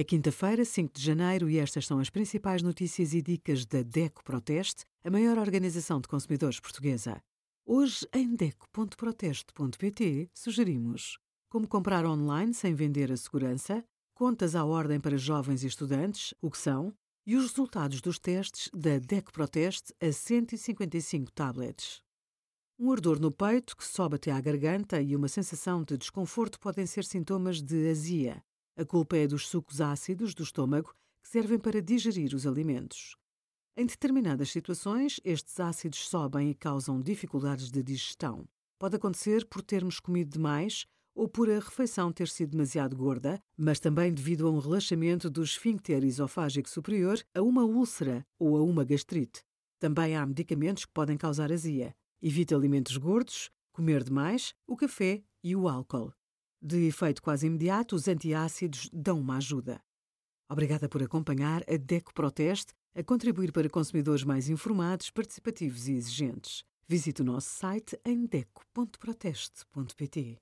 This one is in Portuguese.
É quinta-feira, 5 de janeiro, e estas são as principais notícias e dicas da DECO Proteste, a maior organização de consumidores portuguesa. Hoje, em DECO.proteste.pt, sugerimos como comprar online sem vender a segurança, contas à ordem para jovens e estudantes, o que são, e os resultados dos testes da DECO Proteste a 155 tablets. Um ardor no peito que sobe até à garganta e uma sensação de desconforto podem ser sintomas de azia. A culpa é dos sucos ácidos do estômago que servem para digerir os alimentos. Em determinadas situações, estes ácidos sobem e causam dificuldades de digestão. Pode acontecer por termos comido demais ou por a refeição ter sido demasiado gorda, mas também devido a um relaxamento do esfíncter esofágico superior, a uma úlcera ou a uma gastrite. Também há medicamentos que podem causar azia. Evite alimentos gordos, comer demais, o café e o álcool. De efeito quase imediato, os antiácidos dão uma ajuda. Obrigada por acompanhar a DECO Proteste a contribuir para consumidores mais informados, participativos e exigentes. Visite o nosso site em deco.proteste.pt.